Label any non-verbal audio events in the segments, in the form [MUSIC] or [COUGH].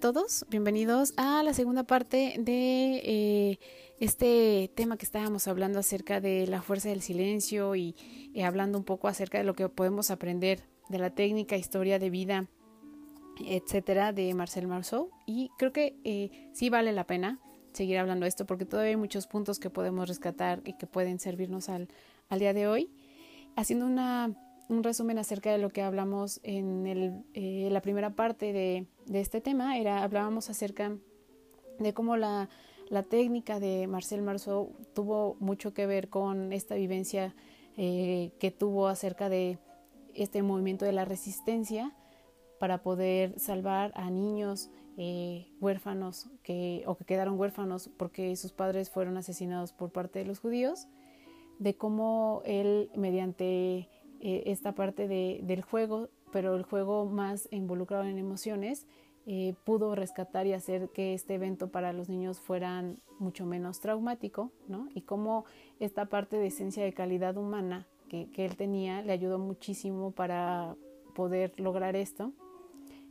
Todos, bienvenidos a la segunda parte de eh, este tema que estábamos hablando acerca de la fuerza del silencio y eh, hablando un poco acerca de lo que podemos aprender de la técnica, historia de vida, etcétera, de Marcel Marceau. Y creo que eh, sí vale la pena seguir hablando de esto porque todavía hay muchos puntos que podemos rescatar y que pueden servirnos al, al día de hoy. Haciendo una un resumen acerca de lo que hablamos en el, la primera parte de, de, este tema. Era, hablábamos acerca de cómo la, la técnica de Marcel Marceau tuvo mucho que ver con esta vivencia eh, que tuvo acerca de este movimiento de la resistencia para poder salvar a niños eh, huérfanos que, o que quedaron huérfanos porque sus padres fueron asesinados por parte de los judíos, de cómo él mediante eh, esta parte de, del juego, pero el juego más involucrado en emociones, eh, pudo rescatar y hacer que este evento para los niños fuera mucho menos traumático, ¿no? Y cómo esta parte de esencia de calidad humana que, que él tenía le ayudó muchísimo para poder lograr esto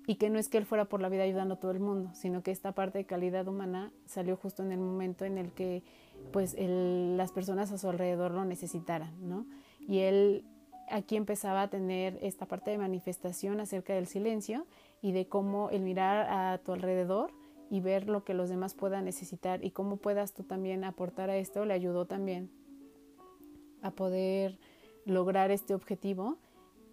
y que no es que él fuera por la vida ayudando a todo el mundo, sino que esta parte de calidad humana salió justo en el momento en el que pues las personas a su alrededor lo necesitaran, ¿no? Y él aquí empezaba a tener esta parte de manifestación acerca del silencio y de cómo el mirar a tu alrededor y ver lo que los demás puedan necesitar y cómo puedas tú también aportar a esto le ayudó también a poder lograr este objetivo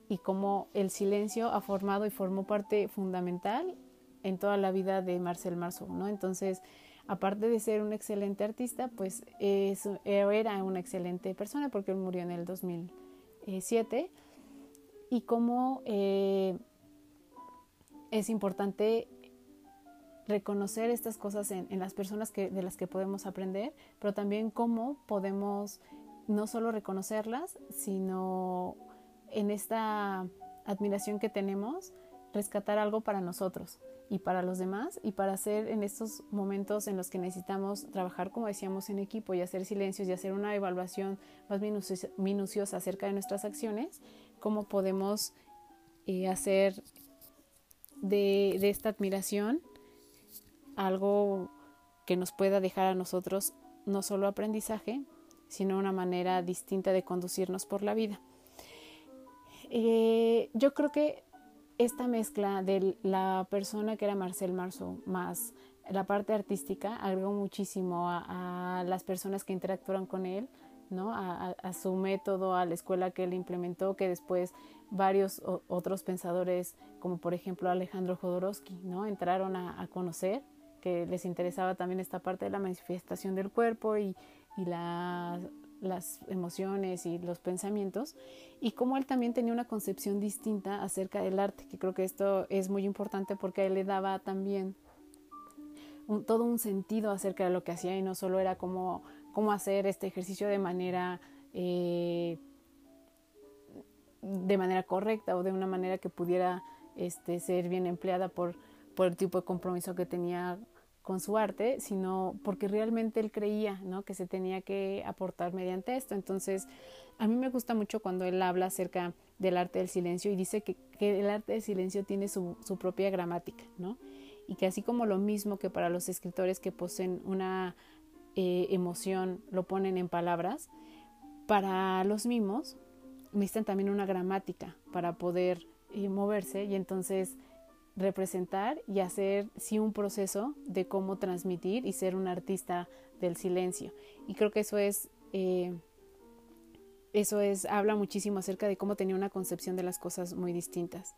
y cómo el silencio ha formado y formó parte fundamental en toda la vida de Marcel Marceau, ¿no? Entonces, aparte de ser un excelente artista, pues es, era una excelente persona porque él murió en el 2000 7 y cómo eh, es importante reconocer estas cosas en, las personas que, de las que podemos aprender, pero también cómo podemos no solo reconocerlas, sino en esta admiración que tenemos, rescatar algo para nosotros y para los demás y para hacer en estos momentos en los que necesitamos trabajar, como decíamos, en equipo y hacer silencios y hacer una evaluación más minuciosa acerca de nuestras acciones, cómo podemos eh, hacer de, esta admiración algo que nos pueda dejar a nosotros no solo aprendizaje, sino una manera distinta de conducirnos por la vida. Eh, yo creo que esta mezcla de la persona que era Marcel Marceau más la parte artística agregó muchísimo a, las personas que interactuaron con él, ¿no? A, su método, a la escuela que él implementó, que después varios otros pensadores, como por ejemplo Alejandro Jodorowsky, ¿no? entraron a, conocer, que les interesaba también esta parte de la manifestación del cuerpo y, y la, las emociones y los pensamientos y cómo él también tenía una concepción distinta acerca del arte, que creo que esto es muy importante porque a él le daba también todo un sentido acerca de lo que hacía y no solo era cómo hacer este ejercicio de manera eh, de manera correcta o de una manera que pudiera este, ser bien empleada por, por el tipo de compromiso que tenía con su arte, sino porque realmente él creía ¿no? que se tenía que aportar mediante esto. Entonces, a mí me gusta mucho cuando él habla acerca del arte del silencio y dice que, el arte del silencio tiene su, su, propia gramática, ¿no? Y que así como lo mismo que para los escritores que poseen una eh, emoción lo ponen en palabras, para los mismos necesitan también una gramática para poder eh, moverse y entonces representar y hacer sí un proceso de cómo transmitir y ser un artista del silencio. Y creo que eso es, eh, eso es, habla muchísimo acerca de cómo tenía una concepción de las cosas muy distintas.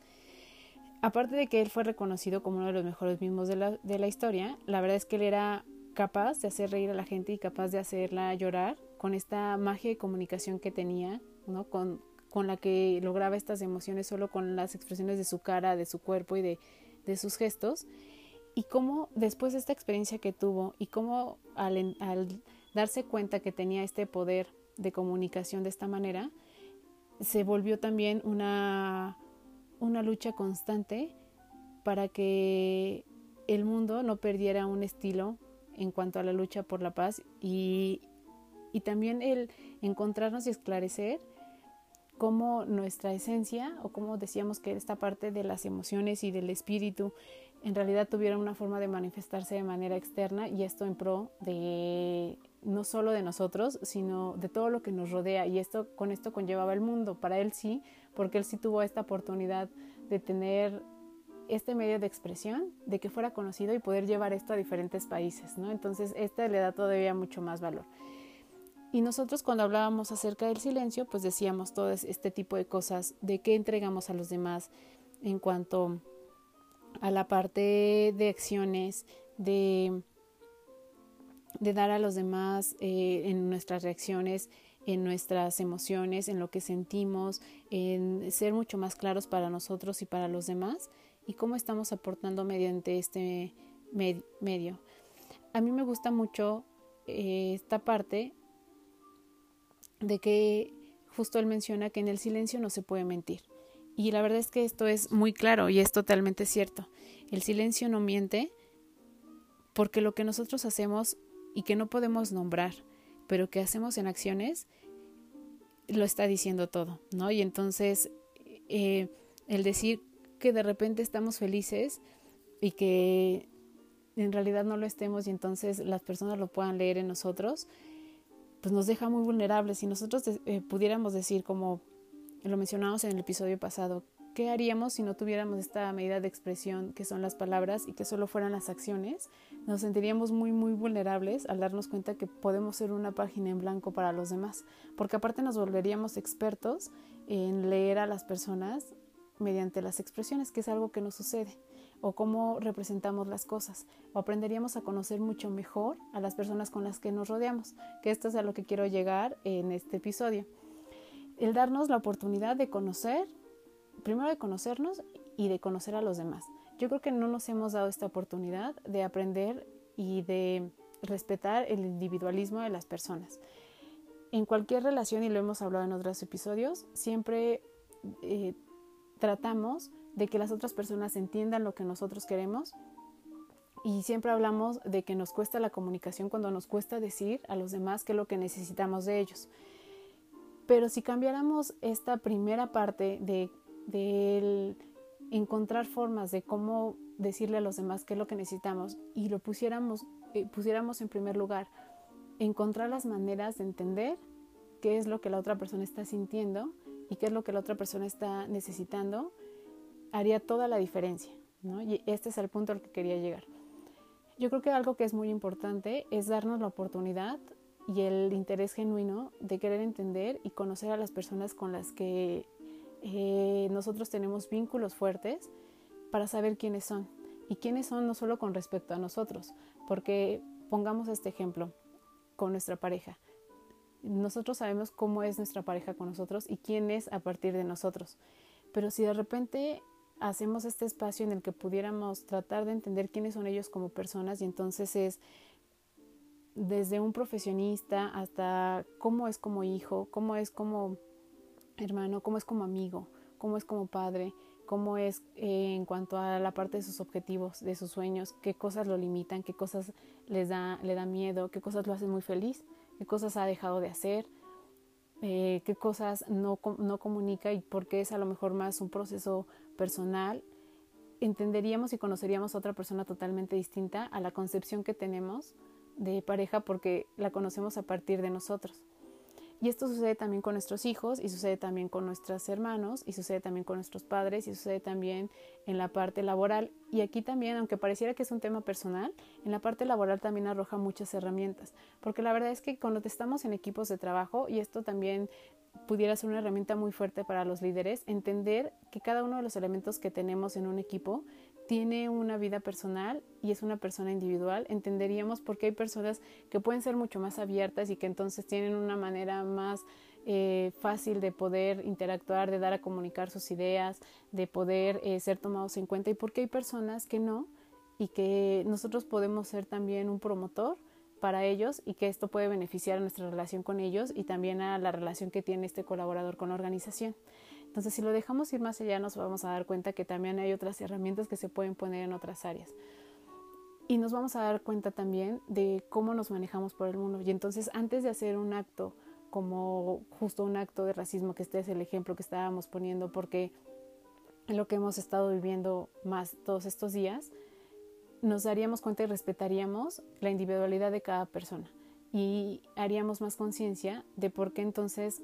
Aparte de que él fue reconocido como uno de los mejores mismos de la, de la historia, la verdad es que él era capaz de hacer reír a la gente y capaz de hacerla llorar con esta magia de comunicación que tenía, ¿no? Con, con la que lograba estas emociones solo con las expresiones de su cara, de su cuerpo y de, de sus gestos. Y cómo después de esta experiencia que tuvo y cómo al, al darse cuenta que tenía este poder de comunicación de esta manera, se volvió también una, una lucha constante para que el mundo no perdiera un estilo en cuanto a la lucha por la paz y, y también el encontrarnos y esclarecer cómo nuestra esencia o como decíamos que esta parte de las emociones y del espíritu en realidad tuviera una forma de manifestarse de manera externa y esto en pro de no solo de nosotros, sino de todo lo que nos rodea y esto con esto conllevaba el mundo. Para él sí, porque él sí tuvo esta oportunidad de tener este medio de expresión, de que fuera conocido y poder llevar esto a diferentes países, ¿no? Entonces, este le da todavía mucho más valor. Y nosotros cuando hablábamos acerca del silencio, pues decíamos todo este tipo de cosas, de qué entregamos a los demás en cuanto a la parte de acciones, de, de dar a los demás eh, en nuestras reacciones, en nuestras emociones, en lo que sentimos, en ser mucho más claros para nosotros y para los demás y cómo estamos aportando mediante este medio. A mí me gusta mucho eh, esta parte de que justo él menciona que en el silencio no se puede mentir. Y la verdad es que esto es muy claro y es totalmente cierto. El silencio no miente porque lo que nosotros hacemos y que no podemos nombrar, pero que hacemos en acciones, lo está diciendo todo, ¿no? Y entonces eh, el decir que de repente estamos felices y que en realidad no lo estemos y entonces las personas lo puedan leer en nosotros, pues nos deja muy vulnerables. Si nosotros eh, pudiéramos decir, como lo mencionamos en el episodio pasado, ¿qué haríamos si no tuviéramos esta medida de expresión que son las palabras y que solo fueran las acciones? Nos sentiríamos muy, muy vulnerables al darnos cuenta que podemos ser una página en blanco para los demás, porque aparte nos volveríamos expertos en leer a las personas mediante las expresiones, que es algo que nos sucede o cómo representamos las cosas, o aprenderíamos a conocer mucho mejor a las personas con las que nos rodeamos, que esto es a lo que quiero llegar en este episodio. El darnos la oportunidad de conocer, primero de conocernos y de conocer a los demás. Yo creo que no nos hemos dado esta oportunidad de aprender y de respetar el individualismo de las personas. En cualquier relación, y lo hemos hablado en otros episodios, siempre eh, tratamos de que las otras personas entiendan lo que nosotros queremos. Y siempre hablamos de que nos cuesta la comunicación cuando nos cuesta decir a los demás qué es lo que necesitamos de ellos. Pero si cambiáramos esta primera parte de, encontrar formas de cómo decirle a los demás qué es lo que necesitamos y lo pusiéramos, eh, pusiéramos en primer lugar, encontrar las maneras de entender qué es lo que la otra persona está sintiendo y qué es lo que la otra persona está necesitando, haría toda la diferencia. ¿no? Y este es el punto al que quería llegar. Yo creo que algo que es muy importante es darnos la oportunidad y el interés genuino de querer entender y conocer a las personas con las que eh, nosotros tenemos vínculos fuertes para saber quiénes son. Y quiénes son no solo con respecto a nosotros, porque pongamos este ejemplo con nuestra pareja. Nosotros sabemos cómo es nuestra pareja con nosotros y quién es a partir de nosotros. Pero si de repente hacemos este espacio en el que pudiéramos tratar de entender quiénes son ellos como personas y entonces es desde un profesionista hasta cómo es como hijo, cómo es como hermano, cómo es como amigo, cómo es como padre, cómo es eh, en cuanto a la parte de sus objetivos, de sus sueños, qué cosas lo limitan, qué cosas les da, le da miedo, qué cosas lo hacen muy feliz, qué cosas ha dejado de hacer, eh, qué cosas no, no comunica y por qué es a lo mejor más un proceso personal, entenderíamos y conoceríamos a otra persona totalmente distinta a la concepción que tenemos de pareja porque la conocemos a partir de nosotros. Y esto sucede también con nuestros hijos y sucede también con nuestros hermanos y sucede también con nuestros padres y sucede también en la parte laboral. Y aquí también, aunque pareciera que es un tema personal, en la parte laboral también arroja muchas herramientas. Porque la verdad es que cuando estamos en equipos de trabajo, y esto también pudiera ser una herramienta muy fuerte para los líderes, entender que cada uno de los elementos que tenemos en un equipo tiene una vida personal y es una persona individual, entenderíamos por qué hay personas que pueden ser mucho más abiertas y que entonces tienen una manera más eh, fácil de poder interactuar, de dar a comunicar sus ideas, de poder eh, ser tomados en cuenta. Y porque hay personas que no y que nosotros podemos ser también un promotor para ellos y que esto puede beneficiar a nuestra relación con ellos y también a la relación que tiene este colaborador con la organización. Entonces, si lo dejamos ir más allá, nos vamos a dar cuenta que también hay otras herramientas que se pueden poner en otras áreas. Y nos vamos a dar cuenta también de cómo nos manejamos por el mundo. Y entonces, antes de hacer un acto como justo un acto de racismo, que este es el ejemplo que estábamos poniendo, porque lo que hemos estado viviendo más todos estos días, nos daríamos cuenta y respetaríamos la individualidad de cada persona y haríamos más conciencia de por qué entonces,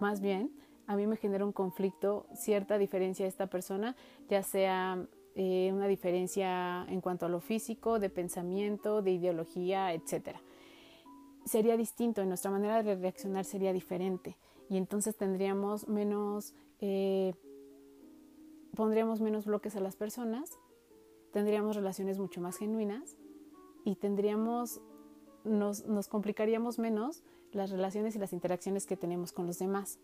más bien, a mí me genera un conflicto cierta diferencia de esta persona, ya sea eh, una diferencia en cuanto a lo físico, de pensamiento, de ideología, etc. Sería distinto, y nuestra manera de reaccionar sería diferente y entonces tendríamos menos, eh, pondríamos menos bloques a las personas, tendríamos relaciones mucho más genuinas y tendríamos, nos, nos complicaríamos menos las relaciones y las interacciones que tenemos con los demás.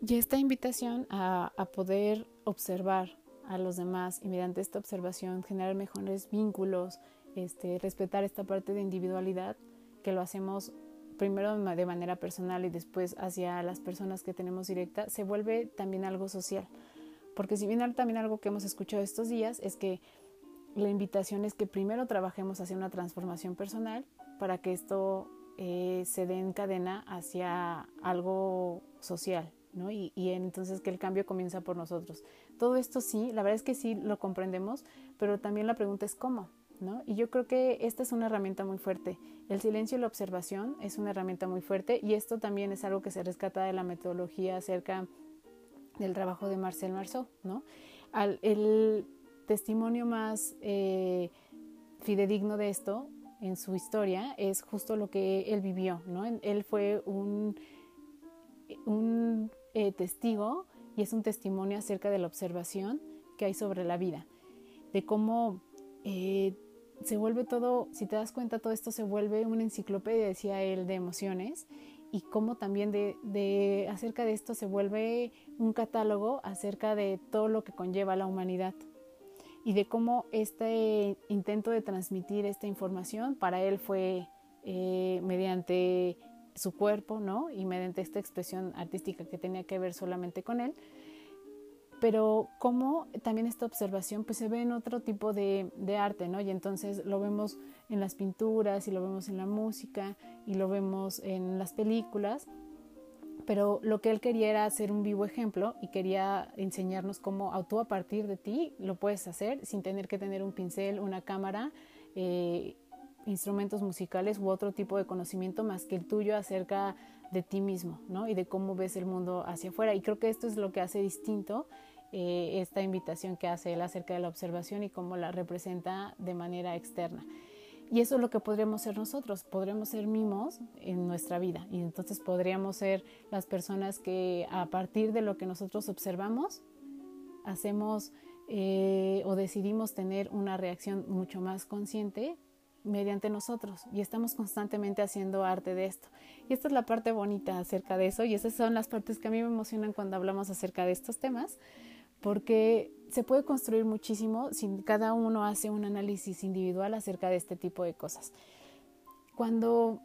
Y esta invitación a, poder observar a los demás y mediante esta observación generar mejores vínculos, este, respetar esta parte de individualidad, que lo hacemos primero de manera personal y después hacia las personas que tenemos directa, se vuelve también algo social. Porque si bien también algo que hemos escuchado estos días es que la invitación es que primero trabajemos hacia una transformación personal para que esto eh, se dé en cadena hacia algo social, y, entonces que el cambio comienza por nosotros. Todo esto sí, la verdad es que sí lo comprendemos, pero también la pregunta es cómo, ¿no? Y yo creo que esta es una herramienta muy fuerte. El silencio y la observación es una herramienta muy fuerte y esto también es algo que se rescata de la metodología acerca del trabajo de Marcel Marceau, ¿no? el testimonio más eh, fidedigno de esto en su historia es justo lo que él vivió, ¿no? Él fue un, un eh, testigo y es un testimonio acerca de la observación que hay sobre la vida, de cómo eh, se vuelve todo, si te das cuenta, todo esto se vuelve una enciclopedia, decía él, de emociones y cómo también de, acerca de esto se vuelve un catálogo acerca de todo lo que conlleva la humanidad y de cómo este intento de transmitir esta información para él fue eh, mediante su cuerpo, ¿no? Y mediante esta expresión artística que tenía que ver solamente con él. Pero como también esta observación pues se ve en otro tipo de, de, arte, ¿no? Y entonces lo vemos en las pinturas y lo vemos en la música y lo vemos en las películas. Pero lo que él quería era hacer un vivo ejemplo y quería enseñarnos cómo tú a partir de ti lo puedes hacer sin tener que tener un pincel, una cámara eh, instrumentos musicales u otro tipo de conocimiento más que el tuyo acerca de ti mismo, ¿no? Y de cómo ves el mundo hacia afuera. Y creo que esto es lo que hace distinto eh, esta invitación que hace él acerca de la observación y cómo la representa de manera externa. Y eso es lo que podríamos ser nosotros, podríamos ser mimos en nuestra vida. Y entonces podríamos ser las personas que a partir de lo que nosotros observamos, hacemos eh, o decidimos tener una reacción mucho más consciente mediante nosotros. Y estamos constantemente haciendo arte de esto. Y esta es la parte bonita acerca de eso. Y esas son las partes que a mí me emocionan cuando hablamos acerca de estos temas, porque se puede construir muchísimo si cada uno hace un análisis individual acerca de este tipo de cosas. Cuando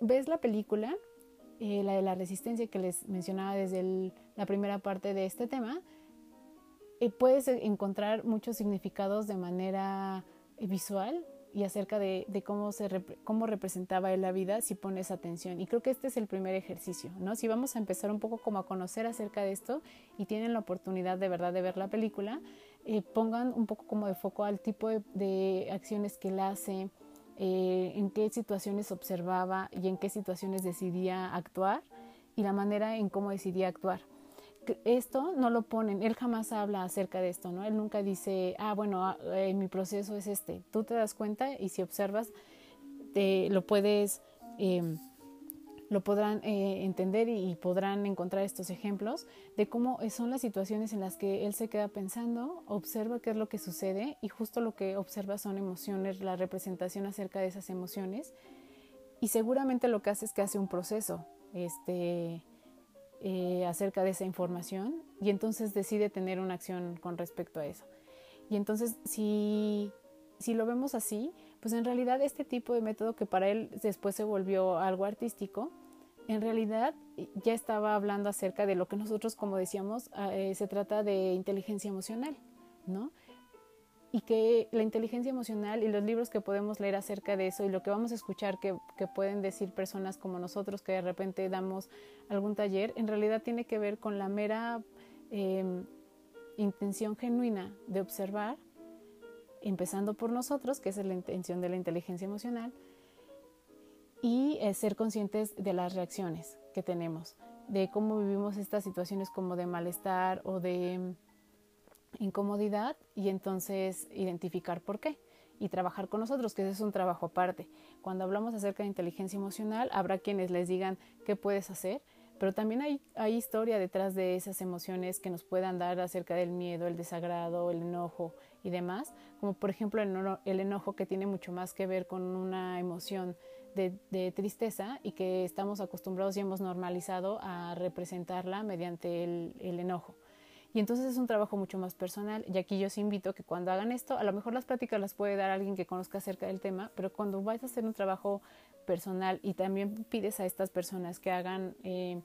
ves la película, eh, la de la resistencia que les mencionaba desde la primera parte de este tema, eh, puedes encontrar muchos significados de manera visual y acerca de, cómo, se cómo representaba él la vida si pones atención. Y creo que este es el primer ejercicio, ¿no? Si vamos a empezar un poco como a conocer acerca de esto y tienen la oportunidad de verdad de ver la película, eh, pongan un poco como de foco al tipo de, acciones que él hace, eh, en qué situaciones observaba y en qué situaciones decidía actuar y la manera en cómo decidía actuar esto no lo ponen, él jamás habla acerca de esto, ¿no? Él nunca dice, ah, bueno, ah, eh, mi proceso es este. Tú te das cuenta y si observas, te, lo puedes, em, lo podrán eh, entender y, podrán encontrar estos ejemplos de cómo son las situaciones en las que él se queda pensando, observa qué es lo que sucede y justo lo que observa son emociones, la representación acerca de esas emociones y seguramente lo que hace es que hace un proceso este, eh, acerca de esa información y entonces decide tener una acción con respecto a eso. Y entonces si, si lo vemos así, pues en realidad este tipo de método que para él después se volvió algo artístico, en realidad ya estaba hablando acerca de lo que nosotros, como decíamos, eh, se trata de inteligencia emocional, ¿no? Y que la inteligencia emocional y los libros que podemos leer acerca de eso y lo que vamos a escuchar que, pueden decir personas como nosotros que de repente damos algún taller, en realidad tiene que ver con la mera em, intención genuina de observar, empezando por nosotros, que es la intención de la inteligencia emocional, y eh, ser conscientes de las reacciones que tenemos, de cómo vivimos estas situaciones como de malestar o de incomodidad y entonces identificar por qué y trabajar con nosotros, que ese es un trabajo aparte. Cuando hablamos acerca de inteligencia emocional, habrá quienes les digan qué puedes hacer, pero también hay, hay historia detrás de esas emociones que nos puedan dar acerca del miedo, el desagrado, el enojo y demás, como por ejemplo el, enojo que tiene mucho más que ver con una emoción de, tristeza y que estamos acostumbrados y hemos normalizado a representarla mediante el enojo. Y entonces es un trabajo mucho más personal. Y aquí yo os invito a que cuando hagan esto, a lo mejor las prácticas las puede dar alguien que conozca acerca del tema, pero cuando vais a hacer un trabajo personal y también pides a estas personas que hagan eh,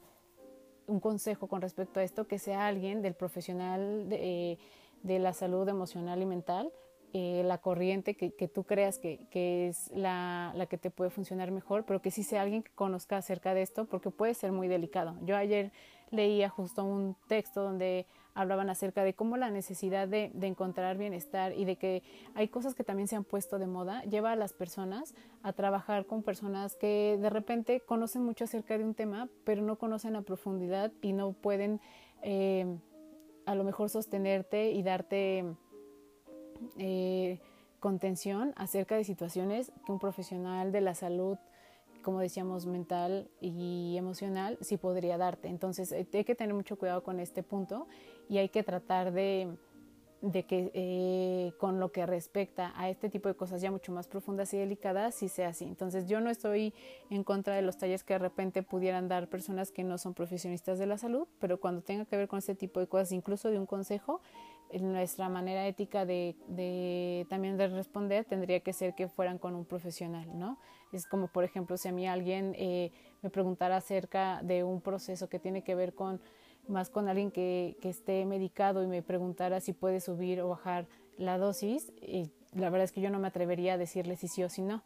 un consejo con respecto a esto, que sea alguien del profesional de, la salud emocional y mental, eh, la corriente que, tú creas que, es la, que te puede funcionar mejor, pero que sí sea alguien que conozca acerca de esto, porque puede ser muy delicado. Yo ayer leía justo un texto donde hablaban acerca de cómo la necesidad de, encontrar bienestar y de que hay cosas que también se han puesto de moda, lleva a las personas a trabajar con personas que de repente conocen mucho acerca de un tema, pero no conocen a profundidad y no pueden eh, a lo mejor sostenerte y darte eh, contención acerca de situaciones que un profesional de la salud como decíamos, mental y emocional, sí podría darte. Entonces hay que tener mucho cuidado con este punto y hay que tratar de, de que eh, con lo que respecta a este tipo de cosas ya mucho más profundas y delicadas, sí sea así. Entonces yo no estoy en contra de los talleres que de repente pudieran dar personas que no son profesionistas de la salud, pero cuando tenga que ver con este tipo de cosas, incluso de un consejo, nuestra manera ética de, de, también de responder tendría que ser que fueran con un profesional, ¿no? Es como, por ejemplo, si a mí alguien eh, me preguntara acerca de un proceso que tiene que ver con más con alguien que, que, esté medicado y me preguntara si puede subir o bajar la dosis, y la verdad es que yo no me atrevería a decirle si sí o si no.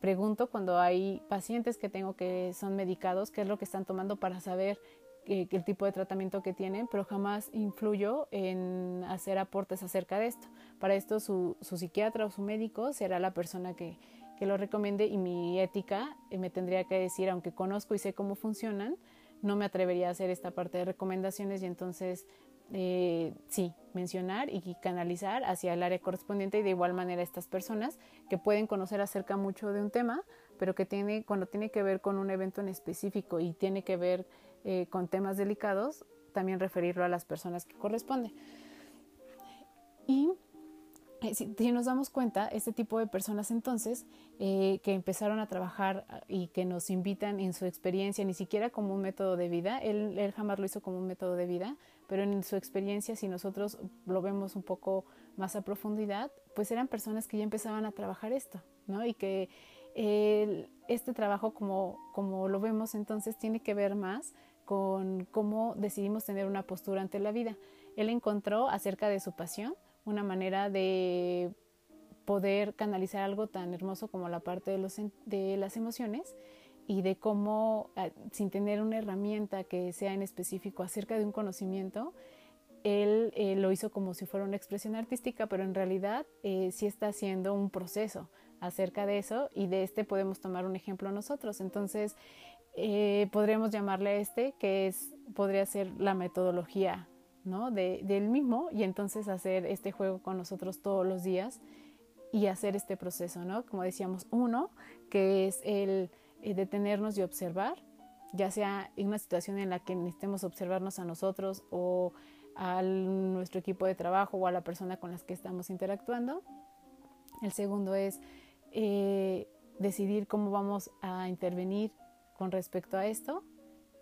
Pregunto cuando hay pacientes que tengo que son medicados, qué es lo que están tomando para saber el tipo de tratamiento que tienen, pero jamás influyo en hacer aportes acerca de esto. Para esto su, su psiquiatra o su médico será la persona que, que lo recomiende y mi ética eh, me tendría que decir, aunque conozco y sé cómo funcionan, no me atrevería a hacer esta parte de recomendaciones y entonces eh, sí, mencionar y canalizar hacia el área correspondiente y de igual manera estas personas que pueden conocer acerca mucho de un tema, pero que tiene, cuando tiene que ver con un evento en específico y tiene que ver eh, con temas delicados, también referirlo a las personas que corresponde. Y eh, si, nos damos cuenta, este tipo de personas entonces eh, que empezaron a trabajar ah, y que nos invitan en su experiencia, ni siquiera como un método de vida, él, él jamás lo hizo como un método de vida, pero en su experiencia, si nosotros lo vemos un poco más a profundidad, pues eran personas que ya empezaban a trabajar esto, ¿no? Y que este trabajo, como, como lo vemos entonces, tiene que ver más con cómo decidimos tener una postura ante la vida. Él encontró acerca de su pasión una manera de poder canalizar algo tan hermoso como la parte de, los, de las emociones y de cómo, ah, sin tener una herramienta que sea en específico acerca de un conocimiento, él eh, lo hizo como si fuera una expresión artística, pero en realidad eh, sí está haciendo un proceso acerca de eso y de este podemos tomar un ejemplo nosotros. Entonces, eh, podríamos llamarle este, que es, podría ser la metodología ¿no? De, del mismo y entonces hacer este juego con nosotros todos los días y hacer este proceso, ¿no? Como decíamos, uno, que es el, detenernos y observar, ya sea en una situación en la que necesitemos observarnos a nosotros o a nuestro equipo de trabajo o a la persona con la que estamos interactuando. El segundo es eh, decidir cómo vamos a intervenir con respecto a esto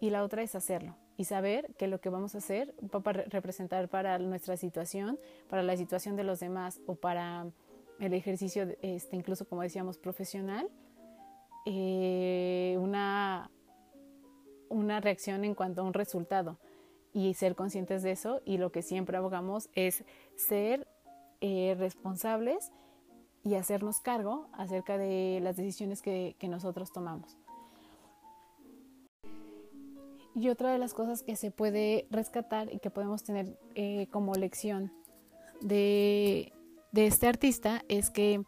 y la otra es hacerlo y saber que lo que vamos a hacer va a representar para nuestra situación, para la situación de los demás o para el ejercicio, este, incluso como decíamos, profesional, eh, una, una reacción en cuanto a un resultado y ser conscientes de eso y lo que siempre abogamos es ser eh, responsables y hacernos cargo acerca de las decisiones que, nosotros tomamos. Y otra de las cosas que se puede rescatar y que podemos tener eh, como lección de, este artista es que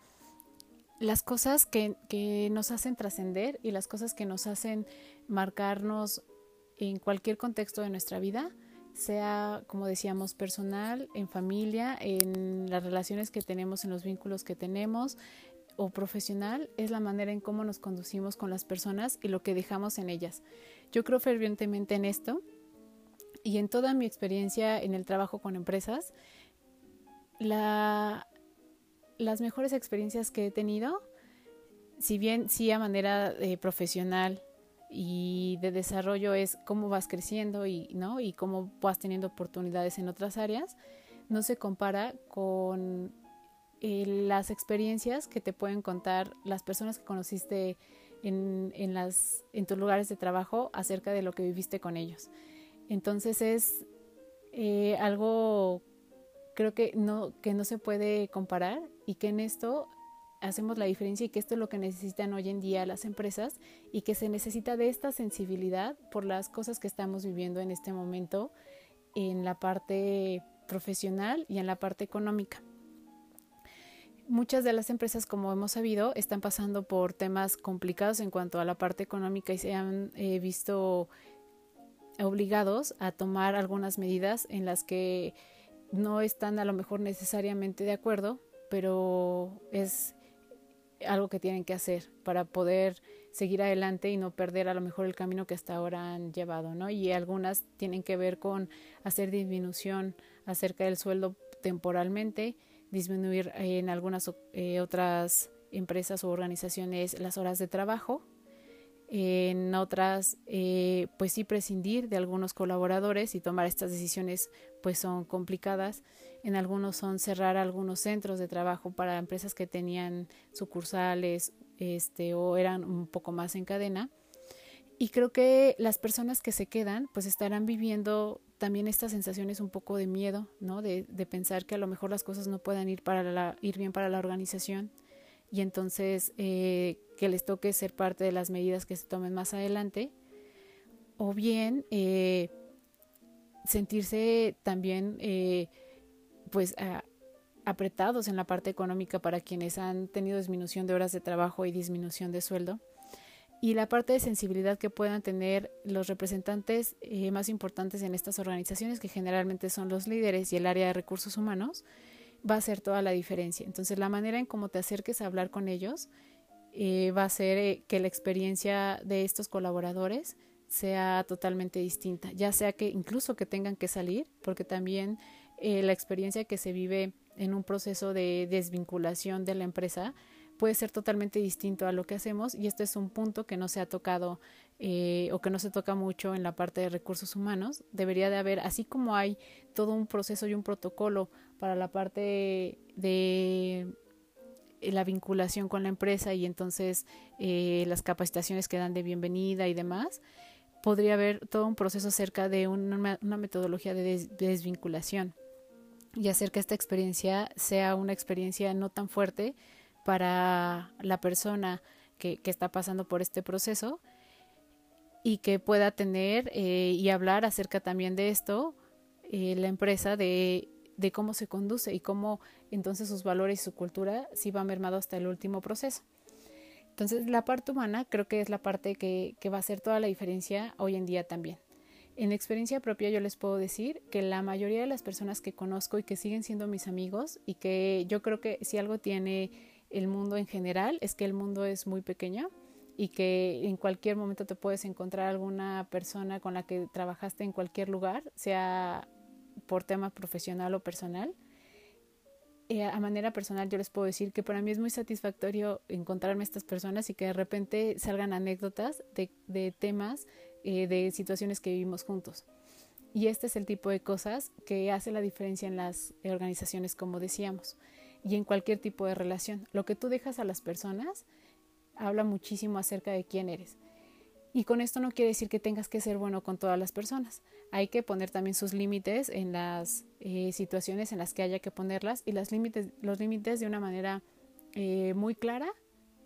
las cosas que, que nos hacen trascender y las cosas que nos hacen marcarnos en cualquier contexto de nuestra vida, sea, como decíamos, personal, en familia, en las relaciones que tenemos, en los vínculos que tenemos o profesional, es la manera en cómo nos conducimos con las personas y lo que dejamos en ellas. Yo creo fervientemente en esto y en toda mi experiencia en el trabajo con empresas, la, las mejores experiencias que he tenido, si bien sí a manera profesional y de desarrollo es cómo vas creciendo y, ¿no? y cómo vas teniendo oportunidades en otras áreas, no se compara con eh, las experiencias que te pueden contar las personas que conociste en, en, las, en tus lugares de trabajo acerca de lo que viviste con ellos. Entonces es eh, algo creo que no, que no se puede comparar y que en esto hacemos la diferencia y que esto es lo que necesitan hoy en día las empresas y que se necesita de esta sensibilidad por las cosas que estamos viviendo en este momento en la parte profesional y en la parte económica. Muchas de las empresas, como hemos sabido, están pasando por temas complicados en cuanto a la parte económica y se han eh, visto obligados a tomar algunas medidas en las que no están a lo mejor necesariamente de acuerdo, pero es algo que tienen que hacer para poder seguir adelante y no perder a lo mejor el camino que hasta ahora han llevado, ¿no? Y algunas tienen que ver con hacer disminución acerca del sueldo temporalmente, disminuir en algunas eh, otras empresas o organizaciones las horas de trabajo, en otras eh, pues sí prescindir de algunos colaboradores y tomar estas decisiones pues son complicadas en algunos son cerrar algunos centros de trabajo para empresas que tenían sucursales este, o eran un poco más en cadena. Y creo que las personas que se quedan pues estarán viviendo también estas sensaciones un poco de miedo, ¿no? De, de pensar que a lo mejor las cosas no puedan ir, para la, ir bien para la organización y entonces eh, que les toque ser parte de las medidas que se tomen más adelante. O bien eh, sentirse también eh, pues apretados en la parte económica para quienes han tenido disminución de horas de trabajo y disminución de sueldo y la parte de sensibilidad que puedan tener los representantes eh, más importantes en estas organizaciones, que generalmente son los líderes y el área de recursos humanos, va a ser toda la diferencia. Entonces, la manera en cómo te acerques a hablar con ellos eh, va a ser eh, que la experiencia de estos colaboradores sea totalmente distinta, ya sea que incluso que tengan que salir, porque también eh, la experiencia que se vive en un proceso de desvinculación de la empresa puede ser totalmente distinto a lo que hacemos y este es un punto que no se ha tocado eh, o que no se toca mucho en la parte de recursos humanos. Debería de haber, así como hay todo un proceso y un protocolo para la parte de la vinculación con la empresa y entonces eh, las capacitaciones que dan de bienvenida y demás, podría haber todo un proceso acerca de una, metodología de desvinculación y hacer que esta experiencia sea una experiencia no tan fuerte para la persona que, está pasando por este proceso y que pueda tener eh, y hablar acerca también de esto eh, la empresa de, cómo se conduce y cómo entonces sus valores y su cultura sí va mermado hasta el último proceso. Entonces la parte humana creo que es la parte que, que va a hacer toda la diferencia hoy en día también. En experiencia propia yo les puedo decir que la mayoría de las personas que conozco y que siguen siendo mis amigos y que yo creo que si algo tiene el mundo en general es que el mundo es muy pequeño y que en cualquier momento te puedes encontrar alguna persona con la que trabajaste en cualquier lugar, sea por tema profesional o personal. eh, a manera personal yo les puedo decir que para mí es muy satisfactorio encontrarme estas personas y que de repente salgan anécdotas de, temas, eh, de situaciones que vivimos juntos. Y este es el tipo de cosas que hace la diferencia en las organizaciones, como decíamos, y en cualquier tipo de relación. Lo que tú dejas a las personas habla muchísimo acerca de quién eres. Y con esto no quiere decir que tengas que ser bueno con todas las personas. Hay que poner también sus límites en las eh, situaciones en las que haya que ponerlas y las límites, los límites de una manera eh, muy clara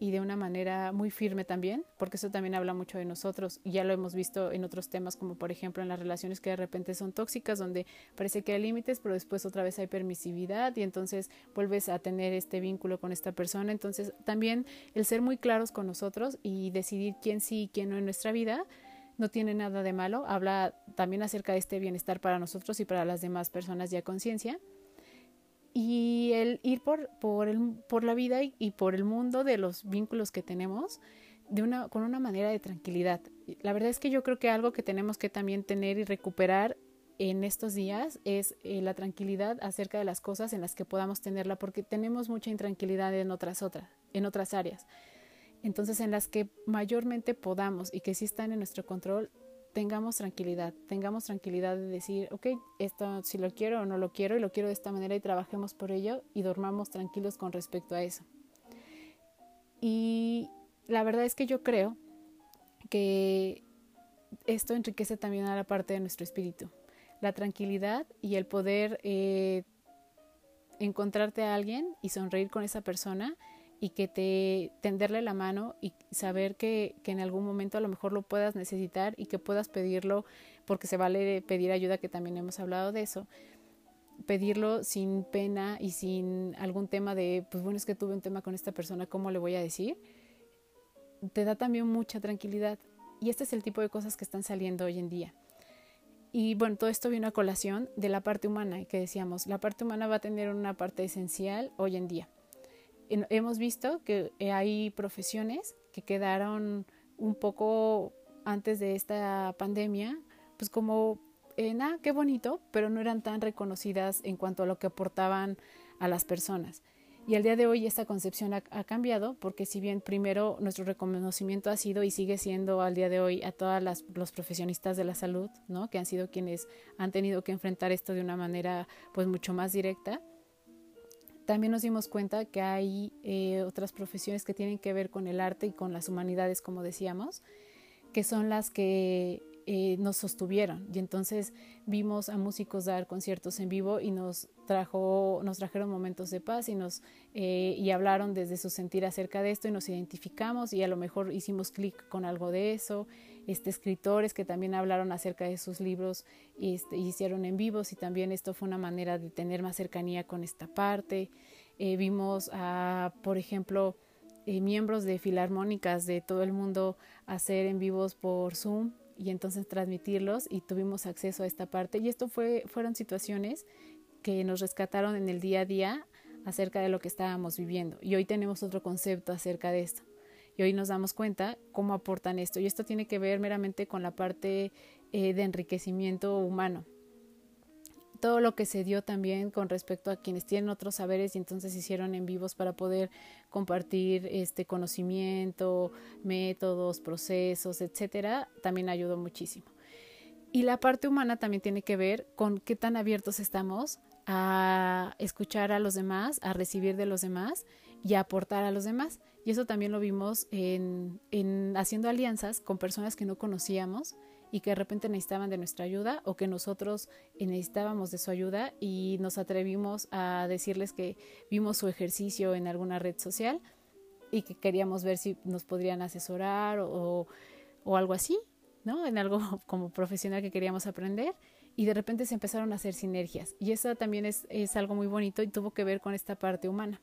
y de una manera muy firme también, porque eso también habla mucho de nosotros ya lo hemos visto en otros temas como por ejemplo en las relaciones que de repente son tóxicas donde parece que hay límites pero después otra vez hay permisividad y entonces vuelves a tener este vínculo con esta persona, entonces también el ser muy claros con nosotros y decidir quién sí y quién no en nuestra vida no tiene nada de malo, habla también acerca de este bienestar para nosotros y para las demás personas ya conciencia y el ir por, por, el, por la vida y, por el mundo de los vínculos que tenemos de una, con una manera de tranquilidad. La verdad es que yo creo que algo que tenemos que también tener y recuperar en estos días es eh, la tranquilidad acerca de las cosas en las que podamos tenerla, porque tenemos mucha intranquilidad en otras, otras, en otras áreas. Entonces, en las que mayormente podamos y que sí están en nuestro control, tengamos tranquilidad, tengamos tranquilidad de decir, ok, esto si lo quiero o no lo quiero y lo quiero de esta manera y trabajemos por ello y dormamos tranquilos con respecto a eso. Y la verdad es que yo creo que esto enriquece también a la parte de nuestro espíritu, la tranquilidad y el poder eh, encontrarte a alguien y sonreír con esa persona y que te tenderle la mano y saber que, que, en algún momento a lo mejor lo puedas necesitar y que puedas pedirlo, porque se vale pedir ayuda, que también hemos hablado de eso, pedirlo sin pena y sin algún tema de, pues bueno, es que tuve un tema con esta persona, ¿cómo le voy a decir? Te da también mucha tranquilidad. Y este es el tipo de cosas que están saliendo hoy en día. Y bueno, todo esto viene a colación de la parte humana, que decíamos, la parte humana va a tener una parte esencial hoy en día hemos visto que eh, hay profesiones que quedaron un poco antes de esta pandemia, pues como, eh, nada, qué bonito, pero no eran tan reconocidas en cuanto a lo que aportaban a las personas. Y al día de hoy esta concepción ha, cambiado porque si bien primero nuestro reconocimiento ha sido y sigue siendo al día de hoy a todas las, los profesionistas de la salud, ¿no? que han sido quienes han tenido que enfrentar esto de una manera pues mucho más directa, también nos dimos cuenta que hay eh, otras profesiones que tienen que ver con el arte y con las humanidades, como decíamos, que son las que eh, nos sostuvieron. Y entonces vimos a músicos dar conciertos en vivo y nos trajo, nos trajeron momentos de paz y nos eh, y hablaron desde su sentir acerca de esto y nos identificamos y a lo mejor hicimos clic con algo de eso este, escritores que también hablaron acerca de sus libros y este, hicieron en vivos y también esto fue una manera de tener más cercanía con esta parte. Eh, vimos a, por ejemplo, eh, miembros de filarmónicas de todo el mundo hacer en vivos por Zoom y entonces transmitirlos y tuvimos acceso a esta parte y esto fue, fueron situaciones que nos rescataron en el día a día acerca de lo que estábamos viviendo y hoy tenemos otro concepto acerca de esto. Y hoy nos damos cuenta cómo aportan esto. Y esto tiene que ver meramente con la parte eh, de enriquecimiento humano. Todo lo que se dio también con respecto a quienes tienen otros saberes y entonces hicieron en vivos para poder compartir este conocimiento, métodos, procesos, etcétera, también ayudó muchísimo. Y la parte humana también tiene que ver con qué tan abiertos estamos a escuchar a los demás, a recibir de los demás y a aportar a los demás. Y eso también lo vimos en, en haciendo alianzas con personas que no conocíamos y que de repente necesitaban de nuestra ayuda o que nosotros necesitábamos de su ayuda y nos atrevimos a decirles que vimos su ejercicio en alguna red social y que queríamos ver si nos podrían asesorar o, o algo así, ¿no? En algo [LAUGHS] como profesional que queríamos aprender y de repente se empezaron a hacer sinergias y eso también es, es algo muy bonito y tuvo que ver con esta parte humana.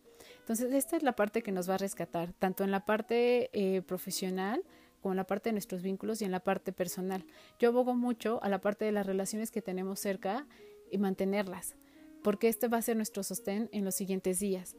Entonces, esta es la parte que nos va a rescatar, tanto en la parte eh, profesional como en la parte de nuestros vínculos y en la parte personal. Yo abogo mucho a la parte de las relaciones que tenemos cerca y mantenerlas, porque este va a ser nuestro sostén en los siguientes días.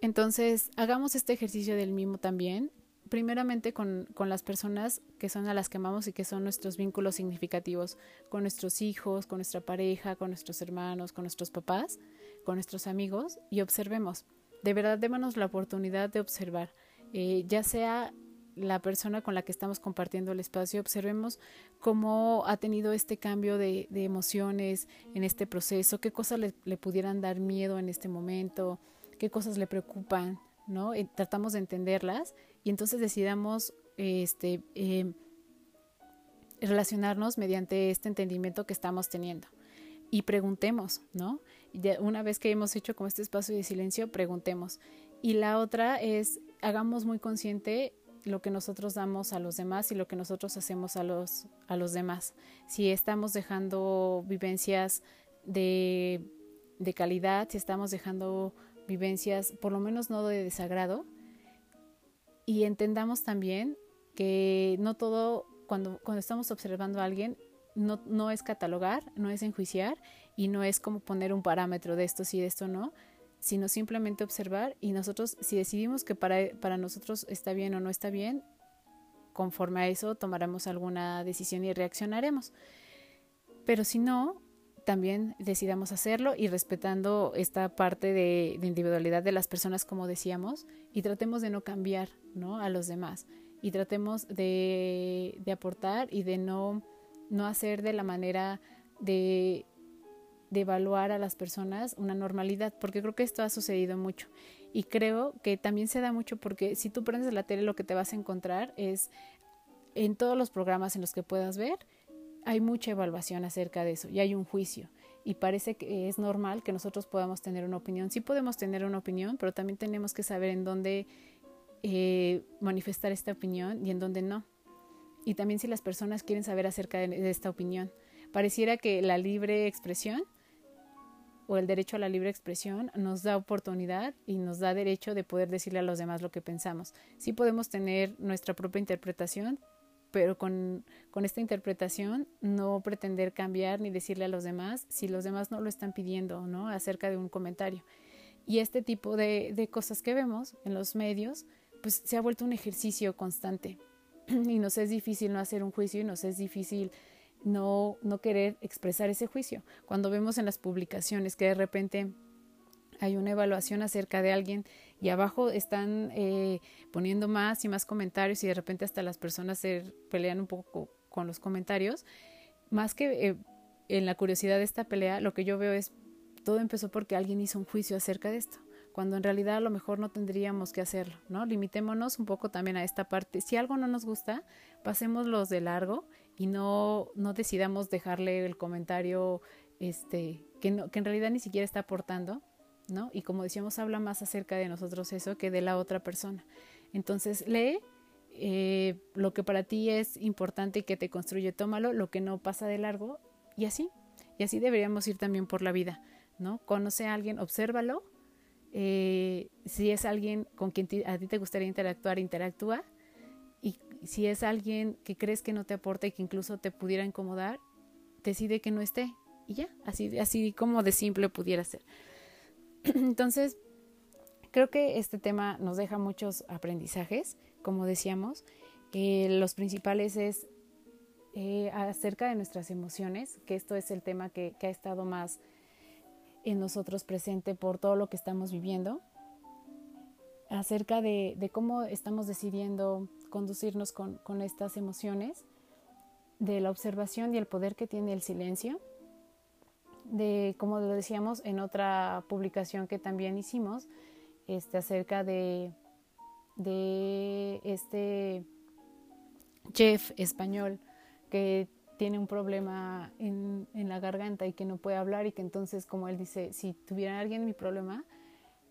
Entonces, hagamos este ejercicio del mimo también, primeramente con, con, las personas que son a las que amamos y que son nuestros vínculos significativos, con nuestros hijos, con nuestra pareja, con nuestros hermanos, con nuestros papás, con nuestros amigos y observemos. De verdad, démonos la oportunidad de observar, eh, ya sea la persona con la que estamos compartiendo el espacio, observemos cómo ha tenido este cambio de, emociones en este proceso, qué cosas le, pudieran dar miedo en este momento, qué cosas le preocupan, ¿no? Y tratamos de entenderlas y entonces decidamos este, eh, relacionarnos mediante este entendimiento que estamos teniendo. Y preguntemos, ¿no? Una vez que hemos hecho como este espacio de silencio, preguntemos. Y la otra es, hagamos muy consciente lo que nosotros damos a los demás y lo que nosotros hacemos a los, a los demás. Si estamos dejando vivencias de, de calidad, si estamos dejando vivencias, por lo menos no de desagrado, y entendamos también que no todo, cuando, cuando estamos observando a alguien, no, no es catalogar, no es enjuiciar y no es como poner un parámetro de esto sí, de esto no, sino simplemente observar y nosotros, si decidimos que para, para nosotros está bien o no está bien, conforme a eso tomaremos alguna decisión y reaccionaremos. Pero si no, también decidamos hacerlo y respetando esta parte de, individualidad de las personas, como decíamos, y tratemos de no cambiar ¿no? a los demás y tratemos de, de aportar y de no, no hacer de la manera de, evaluar a las personas una normalidad, porque creo que esto ha sucedido mucho. Y creo que también se da mucho porque si tú prendes la tele lo que te vas a encontrar es en todos los programas en los que puedas ver, hay mucha evaluación acerca de eso y hay un juicio. Y parece que es normal que nosotros podamos tener una opinión. Sí podemos tener una opinión, pero también tenemos que saber en dónde eh, manifestar esta opinión y en dónde no. Y también si las personas quieren saber acerca de, esta opinión. Pareciera que la libre expresión o el derecho a la libre expresión nos da oportunidad y nos da derecho de poder decirle a los demás lo que pensamos. Sí podemos tener nuestra propia interpretación, pero con, con, esta interpretación no pretender cambiar ni decirle a los demás si los demás no lo están pidiendo, ¿no? Acerca de un comentario. Y este tipo de, de cosas que vemos en los medios, pues se ha vuelto un ejercicio constante. [CLEARS THROAT] y nos es difícil no hacer un juicio y nos es difícil no, no querer expresar ese juicio. Cuando vemos en las publicaciones que de repente hay una evaluación acerca de alguien y abajo están eh, poniendo más y más comentarios y de repente hasta las personas se pelean un poco con los comentarios. Más que eh, en la curiosidad de esta pelea, lo que yo veo es todo empezó porque alguien hizo un juicio acerca de esto, cuando en realidad a lo mejor no tendríamos que hacerlo, ¿no? Limitémonos un poco también a esta parte. Si algo no nos gusta, pasémoslos de largo y no, no decidamos dejarle el comentario este, que, no, que en realidad ni siquiera está aportando ¿no? Y como decíamos, habla más acerca de nosotros eso que de la otra persona. Entonces, lee eh, lo que para ti es importante y que te construye, tómalo, lo que no pasa de largo y así. Y así deberíamos ir también por la vida, ¿no? Conoce a alguien, obsérvalo. Eh, si es alguien con quien a ti te gustaría interactuar, interactúa. Y si es alguien que crees que no te aporta y que incluso te pudiera incomodar, decide que no esté. Y ya, así, así como de simple pudiera ser. [CLEARS THROAT] Entonces, creo que este tema nos deja muchos aprendizajes, como decíamos. Eh, los principales es eh, acerca de nuestras emociones, que esto es el tema que, ha estado más en nosotros presente por todo lo que estamos viviendo, acerca de, cómo estamos decidiendo conducirnos con, con estas emociones, de la observación y el poder que tiene el silencio de, como lo decíamos en otra publicación que también hicimos, este, acerca de, de este chef español que tiene un problema en, la garganta y que no puede hablar y que entonces, como él dice, si tuviera alguien mi problema,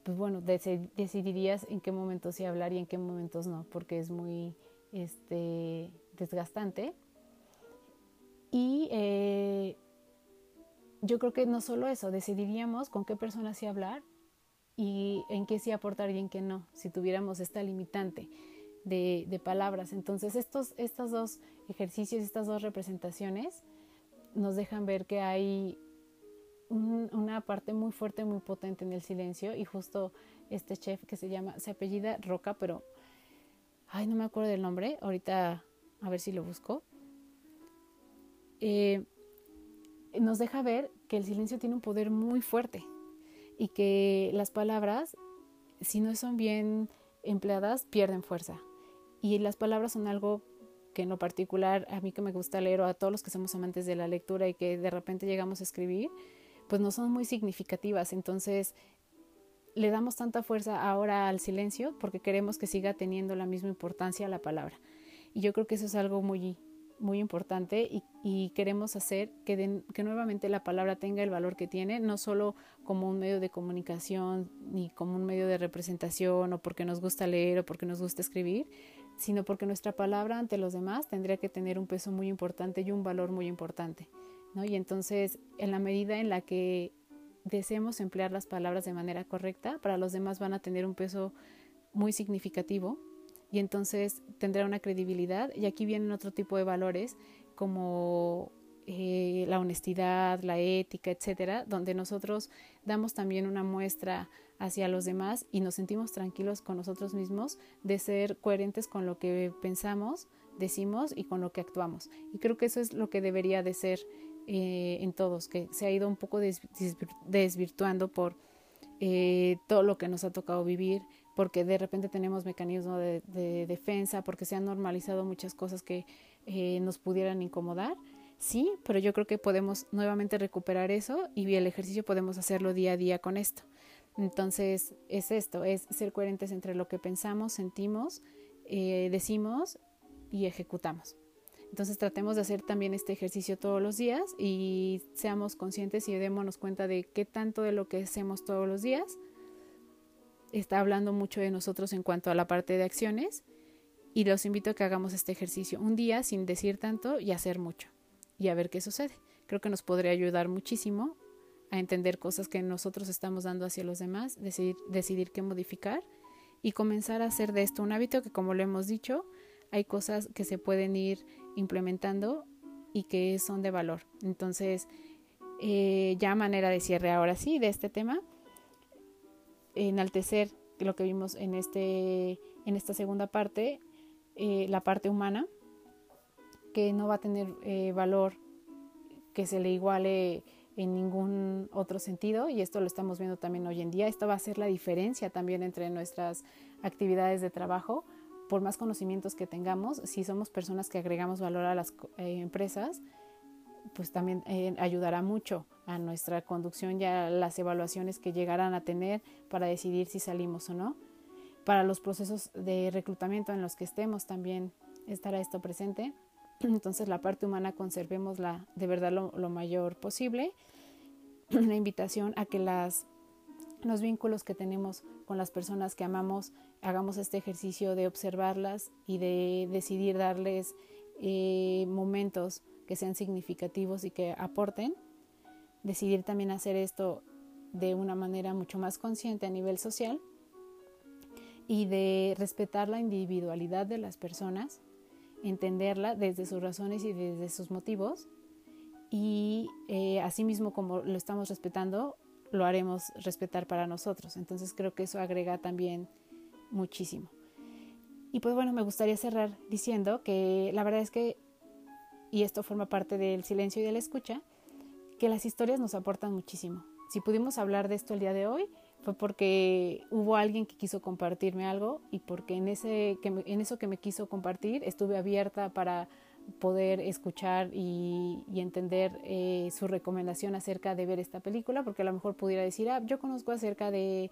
pues bueno, decidirías en qué momentos sí hablar y en qué momentos no, porque es muy este, desgastante. Y eh, yo creo que no solo eso, decidiríamos con qué personas sí hablar y en qué sí aportar y en qué no, si tuviéramos esta limitante de, palabras. Entonces, estos, estos dos ejercicios, estas dos representaciones nos dejan ver que hay una parte muy fuerte, muy potente en el silencio y justo este chef que se llama, se apellida Roca, pero ay, no me acuerdo del nombre, ahorita a ver si lo busco, eh, nos deja ver que el silencio tiene un poder muy fuerte y que las palabras, si no son bien empleadas, pierden fuerza. Y las palabras son algo que en lo particular a mí que me gusta leer o a todos los que somos amantes de la lectura y que de repente llegamos a escribir, pues no son muy significativas. Entonces le damos tanta fuerza ahora al silencio porque queremos que siga teniendo la misma importancia la palabra. Y yo creo que eso es algo muy, muy importante y, queremos hacer que, que, nuevamente la palabra tenga el valor que tiene, no solo como un medio de comunicación ni como un medio de representación o porque nos gusta leer o porque nos gusta escribir, sino porque nuestra palabra ante los demás tendría que tener un peso muy importante y un valor muy importante. ¿no? Y entonces, en la medida en la que deseemos emplear las palabras de manera correcta, para los demás van a tener un peso muy significativo y entonces tendrá una credibilidad y aquí vienen otro tipo de valores como eh, la honestidad, la ética, etcétera, donde nosotros damos también una muestra hacia los demás y nos sentimos tranquilos con nosotros mismos de ser coherentes con lo que pensamos, decimos y con lo que actuamos. Y creo que eso es lo que debería de ser eh, en todos, que se ha ido un poco desvirtuando por eh, todo lo que nos ha tocado vivir, porque de repente tenemos mecanismos de, defensa, porque se han normalizado muchas cosas que eh, nos pudieran incomodar. Sí, pero yo creo que podemos nuevamente recuperar eso y el ejercicio podemos hacerlo día a día con esto. Entonces es esto, es ser coherentes entre lo que pensamos, sentimos, eh, decimos y ejecutamos. Entonces tratemos de hacer también este ejercicio todos los días y seamos conscientes y démonos cuenta de qué tanto de lo que hacemos todos los días está hablando mucho de nosotros en cuanto a la parte de acciones y los invito a que hagamos este ejercicio un día sin decir tanto y hacer mucho y a ver qué sucede. Creo que nos podría ayudar muchísimo a entender cosas que nosotros estamos dando hacia los demás, decidir, qué modificar y comenzar a hacer de esto un hábito que como lo hemos dicho, hay cosas que se pueden ir implementando y que son de valor. Entonces, eh, ya manera de cierre ahora sí de este tema, enaltecer lo que vimos en, este, en esta segunda parte, eh, la parte humana, que no va a tener eh, valor que se le iguale en ningún otro sentido y esto lo estamos viendo también hoy en día. Esto va a ser la diferencia también entre nuestras actividades de trabajo. Por más conocimientos que tengamos, si somos personas que agregamos valor a las eh, empresas, pues también ayudará mucho a nuestra conducción y a las evaluaciones que llegarán a tener para decidir si salimos o no. Para los procesos de reclutamiento en los que estemos también estará esto presente. Entonces la parte humana conservémosla de verdad lo, mayor posible. [CLEARS THROAT] La invitación a que las, los vínculos que tenemos con las personas que amamos hagamos este ejercicio de observarlas y de decidir darles eh, momentos que sean significativos y que aporten decidir también hacer esto de una manera mucho más consciente a nivel social y de respetar la individualidad de las personas, entenderla desde sus razones y desde sus motivos y eh, asimismo como lo estamos respetando, lo haremos respetar para nosotros. Entonces creo que eso agrega también muchísimo. Y pues bueno, me gustaría cerrar diciendo que la verdad es que, y esto forma parte del silencio y de la escucha, que las historias nos aportan muchísimo. Si pudimos hablar de esto el día de hoy, fue porque hubo alguien que quiso compartirme algo y porque en, ese, que en eso que me quiso compartir estuve abierta para poder escuchar y, entender eh, su recomendación acerca de ver esta película, porque a lo mejor pudiera decir, ah, yo conozco acerca de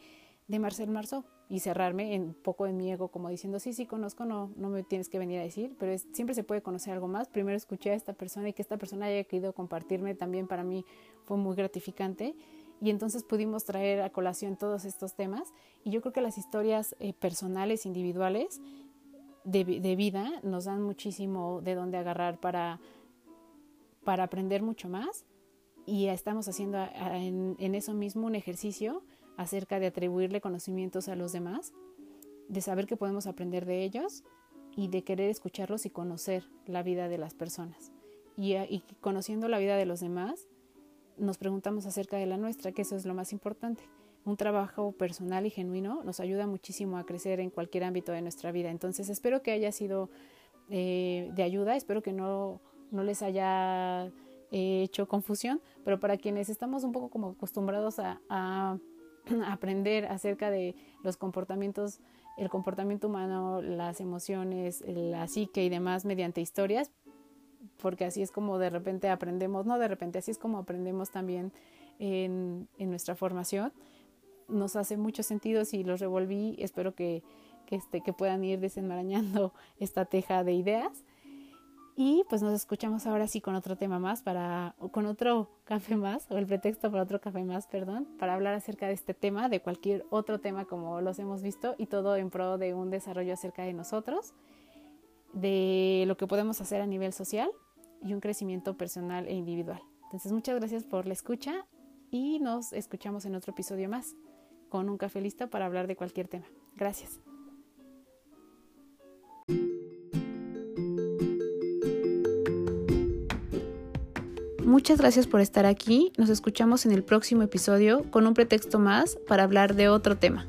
de Marcel Marceau y cerrarme un poco en mi ego como diciendo, sí, sí, conozco, no, no me tienes que venir a decir, pero siempre se puede conocer algo más. Primero escuché a esta persona y que esta persona haya querido compartirme también para mí fue muy gratificante y entonces pudimos traer a colación todos estos temas y yo creo que las historias eh, personales, individuales de, vida nos dan muchísimo de dónde agarrar para, para aprender mucho más y estamos haciendo en, eso mismo un ejercicio acerca de atribuirle conocimientos a los demás, de saber que podemos aprender de ellos y de querer escucharlos y conocer la vida de las personas. Y, conociendo la vida de los demás, nos preguntamos acerca de la nuestra, que eso es lo más importante. un trabajo personal y genuino nos ayuda muchísimo a crecer en cualquier ámbito de nuestra vida. Entonces espero que haya sido eh, de ayuda, espero que no, no les haya eh, hecho confusión, pero para quienes estamos un poco como acostumbrados a, a [CLEARS THROAT] aprender acerca de los comportamientos, el comportamiento humano, las emociones, la psique y demás mediante historias, porque así es como de repente aprendemos, no de repente, así es como aprendemos también en, en nuestra formación. Nos hace mucho sentido si los revolví, espero que, que, este, que puedan ir desenmarañando [LAUGHS] esta teja de ideas. Y pues nos escuchamos ahora sí con otro tema más, para, con otro [LAUGHS] café más, o el pretexto para otro café más, perdón, para hablar acerca de este tema, de cualquier otro tema como los hemos visto, y todo en pro de un desarrollo acerca de nosotros, de lo que podemos hacer a nivel social y un crecimiento personal e individual. Entonces muchas gracias por la escucha y nos escuchamos en otro episodio más con un café listo para hablar de cualquier tema. Gracias. Muchas gracias por estar aquí. Nos escuchamos en el próximo episodio con un pretexto más para hablar de otro tema.